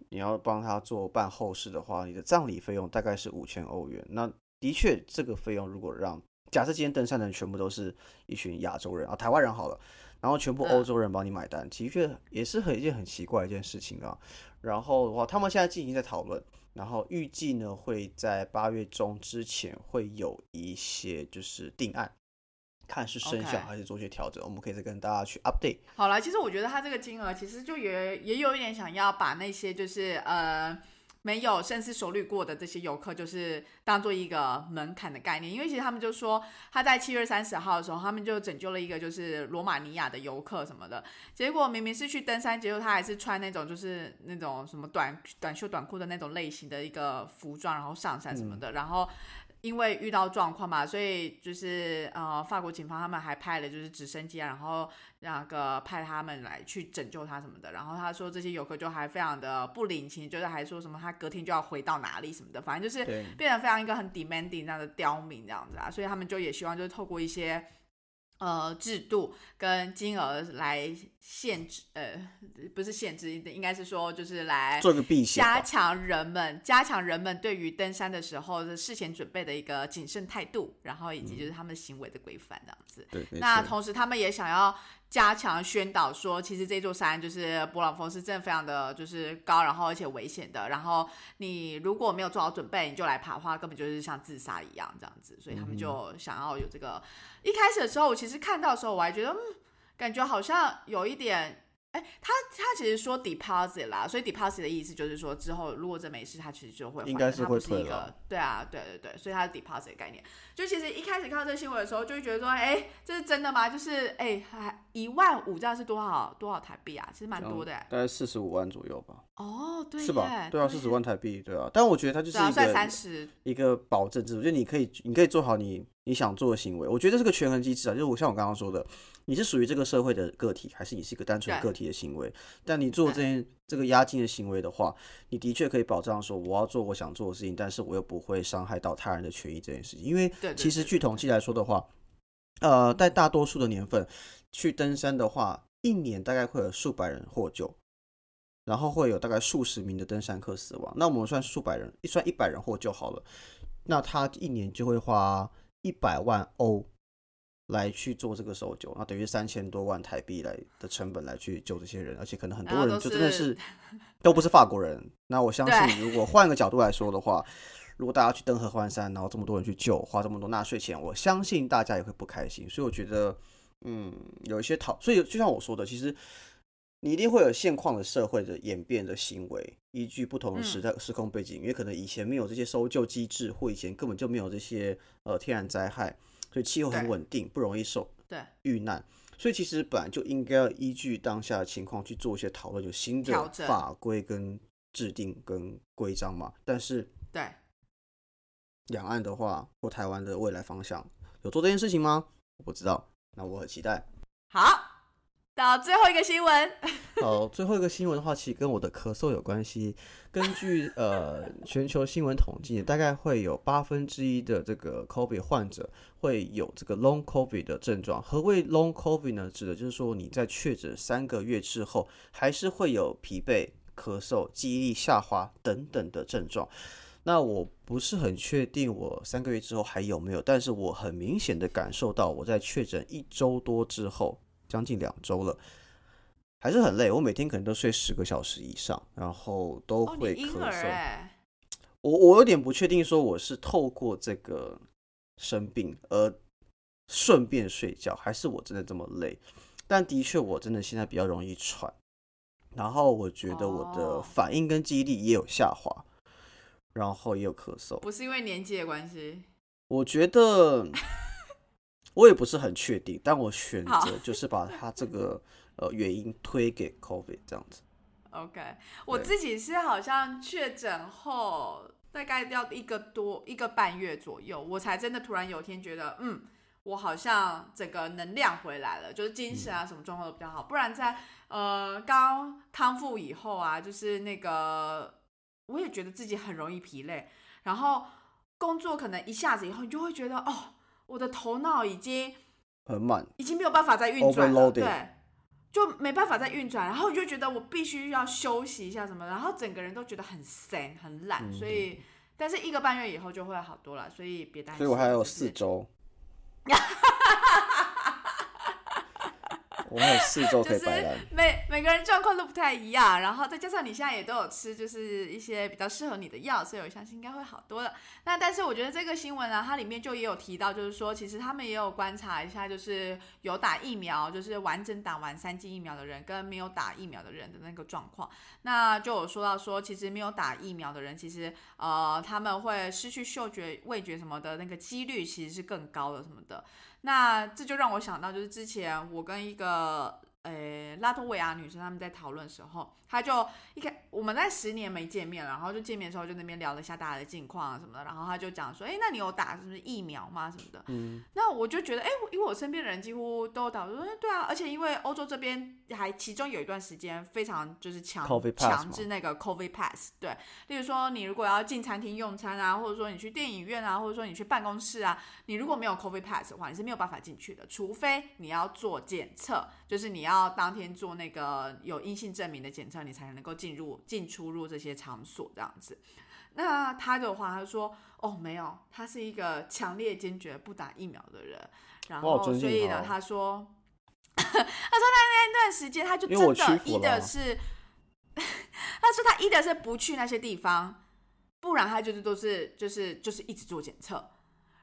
你要帮他做办后事的话，你的葬礼费用大概是五千欧元。那的确，这个费用如果让假设今天登山的人全部都是一群亚洲人啊，台湾人好了，然后全部欧洲人帮你买单，的确也是很一件很奇怪的一件事情啊。然后的话，他们现在进行在讨论，然后预计呢会在八月中之前会有一些就是定案，看是生效还是做些调整，我们可以再跟大家去 update。好了，其实我觉得他这个金额其实就也也有一点想要把那些就是呃没有深思熟虑过的这些游客，就是当做一个门槛的概念，因为其实他们就说他在七月三十号的时候，他们就拯救了一个就是罗马尼亚的游客什么的，结果明明是去登山，结果他还是穿那种就是那种什么短短袖短裤的那种类型的一个服装，然后上山什么的，然后。因为遇到状况嘛，所以就是呃，法国警方他们还派了就是直升机啊，然后那个派他们来去拯救他什么的。然后他说这些游客就还非常的不领情，就是还说什么他隔天就要回到哪里什么的，反正就是变得非常一个很 demanding 那样的刁民这样子啊。所以他们就也希望就是透过一些呃制度跟金额来限制，呃，不是限制，应该是说就是来做个避险。加强人们加强人们对于登山的时候的事前准备的一个谨慎态度，然后以及就是他们行为的规范这样子。对，那同时，他们也想要加强宣导说，其实这座山就是勃朗峰是真的非常的就是高，然后而且危险的。然后你如果没有做好准备，你就来爬的话，根本就是像自杀一样这样子。所以他们就想要有这个。一开始的时候，我其实看到的时候，我还觉得，嗯，感觉好像有一点。哎，他他其实说 deposit 啦，所以 deposit 的意思就是说之后如果这没事，他其实就会还应该是会退了对啊，对对对，所以它是 deposit 的概念。就其实一开始看到这个新闻的时候，就会觉得说，哎，这是真的吗？就是哎，还一万五这样是多少多少台币啊？其实蛮多的哎。大概四十五万左右吧，哦，对，是吧？对啊，四十耶万台币，对啊。但我觉得它就是一个三十，一个保证制度，就你可以你可以做好你你想做的行为。我觉得这是个权衡机制啊，就是我像我刚刚说的，你是属于这个社会的个体，还是你是一个单纯对个体的行为？但你做这件这个押金的行为的话，你的确可以保障说我要做我想做的事情，但是我又不会伤害到他人的权益这件事情。因为其实对据统计来说的话，呃，在大多数的年份去登山的话，一年大概会有数百人获救。然后会有大概数十名的登山客死亡，那我们算数百人，一算一百人获救好了，那他一年就会花一百万欧来去做这个搜救，那等于三千多万台币来的成本来去救这些人，而且可能很多人就真的是都不是法国人。那我相信，如果换个角度来说的话，如果大家去登合欢山，然后这么多人去救，花这么多纳税钱，我相信大家也会不开心。所以我觉得，嗯，有一些讨，所以就像我说的，其实你一定会有现况的社会的演变的行为，依据不同的时代、时空背景，因为可能以前没有这些搜救机制，或以前根本就没有这些呃天然灾害，所以气候很稳定，不容易受对遇难。所以其实本来就应该要依据当下的情况去做一些讨论，有新的法规跟制定跟规章嘛。但是对。两岸的话，或台湾的未来方向有做这件事情吗？我不知道，那我很期待。好，到最后一个新闻，好，最后一个新闻的话，其实跟我的咳嗽有关系。根据呃全球新闻统计，大概会有八分之一的这个 COVID 患者会有这个 Long COVID 的症状。何谓 Long COVID 呢？指的就是说你在确诊三个月之后，还是会有疲惫、咳嗽、记忆力下滑等等的症状。那我不是很确定我三个月之后还有没有，但是我很明显的感受到我在确诊一周多之后，将近两周了，还是很累。我每天可能都睡十个小时以上，然后都会咳嗽。哎，我我有点不确定，说我是透过这个生病而顺便睡觉，还是我真的这么累？但的确，我真的现在比较容易喘，然后我觉得我的哦反应跟记忆力也有下滑，然后也有咳嗽。不是因为年纪的关系，我觉得 我也不是很确定，但我选好择就是把它这个 呃原因推给 COVID 这样子。OK，我自己是好像确诊后大概要一个多一个半月左右，我才真的突然有一天觉得，嗯，我好像整个能量回来了，就是精神啊什么状况都比较好。不然在呃刚康复以后啊，就是那个我也觉得自己很容易疲累，然后工作可能一下子以后，你就会觉得哦，我的头脑已经很慢，已经没有办法再运转了，对，就没办法再运转，然后你就觉得我必须要休息一下什么，然后整个人都觉得很闲很懒，嗯所以但是一个半月以后就会好多了，所以别担心。所以我还有就是四周。我们有四周可以摆烂。每每个人状况都不太一样，然后再加上你现在也都有吃，就是一些比较适合你的药，所以我相信应该会好多了。那但是我觉得这个新闻呢，它里面就也有提到，就是说其实他们也有观察一下，就是有打疫苗，就是完整打完三剂疫苗的人跟没有打疫苗的人的那个状况。那就有说到说，其实没有打疫苗的人，其实呃他们会失去嗅觉、味觉什么的那个几率其实是更高的什么的。那这就让我想到，就是之前我跟一个呃拉脱维亚女生他们在讨论的时候，她就一开我们在十年没见面了，然后就见面的时候就那边聊了一下大家的近况啊什么的，然后她就讲说，哎，那你有打什么疫苗吗什么的？嗯，那我就觉得，哎，因为我身边的人几乎都打，我说，对啊，而且因为欧洲这边还其中有一段时间非常就是强强制那个 COVID pass，对，例如说你如果要进餐厅用餐啊，或者说你去电影院啊，或者说你去办公室啊，你如果没有 COVID pass 的话，你是没有办法进去的，除非你要做检测，就是你要当天做那个有阴性证明的检测，你才能够进入进出入这些场所这样子。那他的话，他说，哦，没有，他是一个强烈坚决不打疫苗的人，然后所以呢，他说。他说他那段时间他就真的一的是，他说他一的是不去那些地方，不然他就是都是就是就是一直做检测。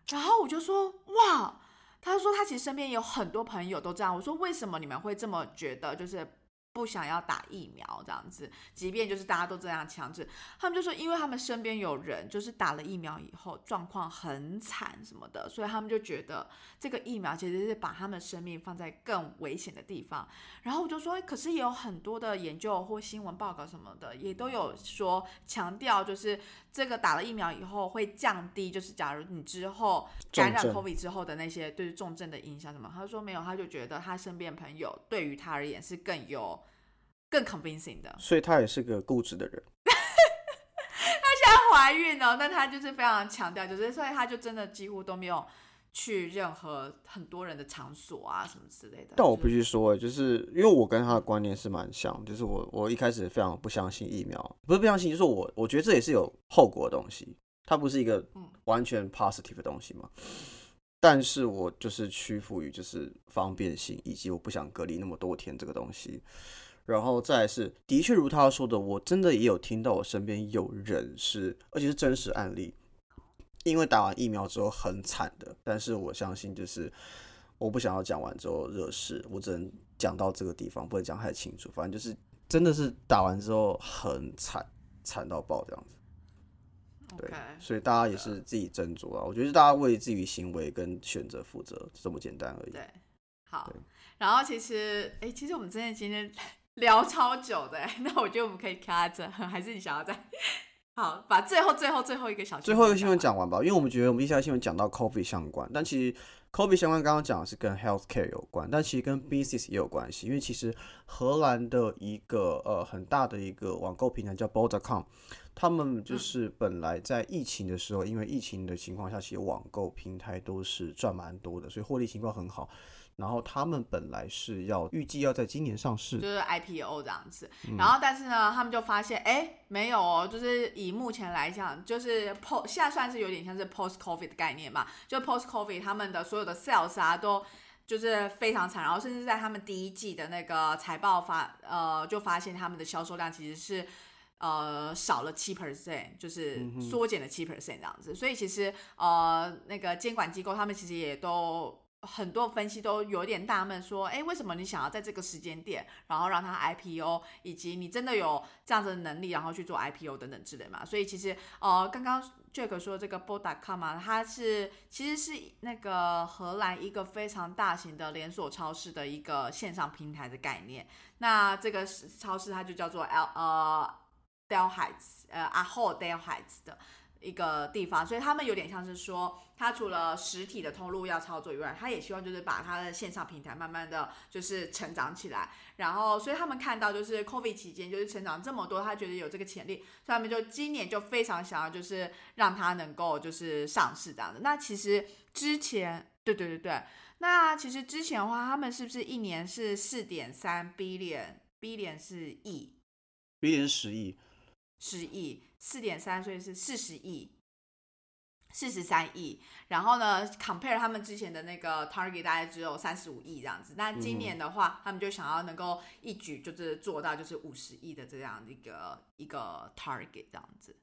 然后我就说哇，他说他其实身边有很多朋友都这样。我说为什么你们会这么觉得？就是。不想要打疫苗这样子，即便就是大家都这样强制，他们就说，因为他们身边有人就是打了疫苗以后状况很惨什么的，所以他们就觉得这个疫苗其实是把他们生命放在更危险的地方。然后我就说，可是也有很多的研究或新闻报告什么的，也都有说强调，就是这个打了疫苗以后会降低，就是假如你之后感染 COVID 之后的那些对重症的影响什么。他说没有，他就觉得他身边朋友对于他而言是更有。更 convincing 的，所以他也是个固执的人。他现在怀孕了，但他就是非常强调，就是所以他就真的几乎都没有去任何很多人的场所啊什么之类的。但我必须说，就是因为我跟他的观念是蛮像，就是我我一开始非常不相信疫苗，不是不相信，就是我我觉得这也是有后果的东西，它不是一个完全 positive 的东西嘛。但是我就是屈服于就是方便性，以及我不想隔离那么多天这个东西。然后再是，的确如他说的，我真的也有听到我身边有人是，而且是真实案例，因为打完疫苗之后很惨的。但是我相信，就是我不想要讲完之后热事，我只能讲到这个地方，不能讲太清楚。反正就是真的是打完之后很惨，惨到爆这样子。对，所以大家也是自己斟酌啊。我觉得大家为自己行为跟选择负责，这么简单而已。对，好。然后其实，哎，其实我们真的今天。聊超久的，那我觉得我们可以卡着，还是你想要再好把最后最后最后一个小最后一个新闻讲完吧？因为我们觉得我们一下新闻讲到 COVID 相关，但其实 COVID 相关刚刚讲的是跟 healthcare 有关，但其实跟 business 也有关系。因为其实荷兰的一个呃很大的一个网购平台叫 Bol.com，他们就是本来在疫情的时候，因为疫情的情况下，其实网购平台都是赚蛮多的，所以获利情况很好。然后他们本来是要预计要在今年上市，就是 IPO 这样子。然后但是呢，他们就发现，哎，没有哦，就是以目前来讲，就是 post 现在算是有点像是 post COVID 的概念嘛，就 post COVID 他们的所有的 sales 啊，都就是非常惨。然后甚至在他们第一季的那个财报发，呃，就发现他们的销售量其实是呃少了七 percent，就是缩减了七 percent 这样子。所以其实呃那个监管机构他们其实也都。很多分析都有点纳闷，说，哎，为什么你想要在这个时间点，然后让它 IPO，以及你真的有这样子的能力，然后去做 IPO 等等之类嘛？所以其实，呃，刚刚 Jack 说这个 Bo.com 嘛，它是其实是那个荷兰一个非常大型的连锁超市的一个线上平台的概念。那这个超市它就叫做 L 呃 Del Heights，呃 a h o Del Heights 的。一个地方，所以他们有点像是说，他除了实体的通路要操作以外，他也希望就是把他的线上平台慢慢的就是成长起来。然后，所以他们看到就是 COVID 期间就是成长这么多，他觉得有这个潜力，所以他们就今年就非常想要就是让他能够就是上市这样的。那其实之前，对对对对，那其实之前的话，他们是不是一年是四点三 billion，billion 是亿，billion 十亿，十亿。四点三，所以是四十亿。四十三亿，然后呢，compare 他们之前的那个 target 大概只有三十五亿这样子，那今年的话，他们就想要能够一举就是做到就是五十亿的这样的一个一个 target 这样子。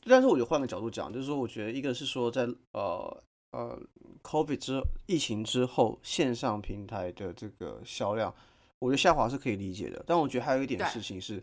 但是我就换个角度讲，就是说，我觉得一个是说在呃呃 COVID 之疫情之后，线上平台的这个销量，我觉得下滑是可以理解的。但我觉得还有一点事情是，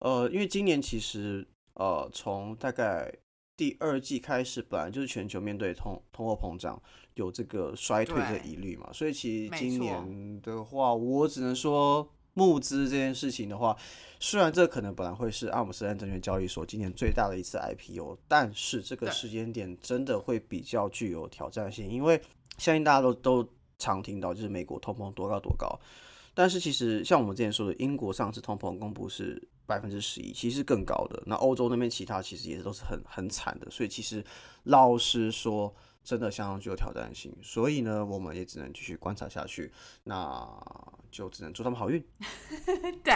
呃，因为今年其实呃从大概第二季开始，本来就是全球面对通通货膨胀有这个衰退的疑虑嘛，所以其实今年的话，我只能说。募资这件事情的话，虽然这可能本来会是阿姆斯特丹证券交易所今年最大的一次 IPO，但是这个时间点真的会比较具有挑战性，因为相信大家都都常听到，就是美国通膨多高多高，但是其实像我们之前说的，英国上次通膨公布是百分之十一，其实更高的。那欧洲那边其他其实也是都是很很惨的，所以其实老实说。真的相当具有挑战性，所以呢，我们也只能继续观察下去，那就只能祝他们好运。对，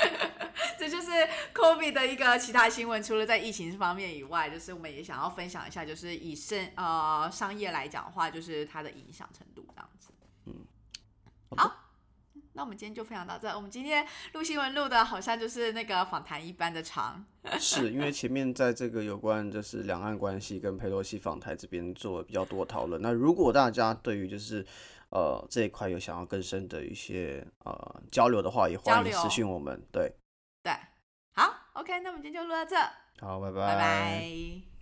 这就是 COVID 的一个其他新闻。除了在疫情方面以外，就是我们也想要分享一下，就是以生呃商业来讲的话，就是它的影响程度这样子。嗯，好。那我们今天就分享到这。我们今天录新闻录的好像就是那个访谈一般的长，是因为前面在这个有关就是两岸关系跟佩洛西访台这边做比较多讨论。那如果大家对于就是呃这一块有想要更深的一些呃交流的话，也欢迎私讯我们。对对，好，OK，那我们今天就录到这。好，拜拜，拜拜。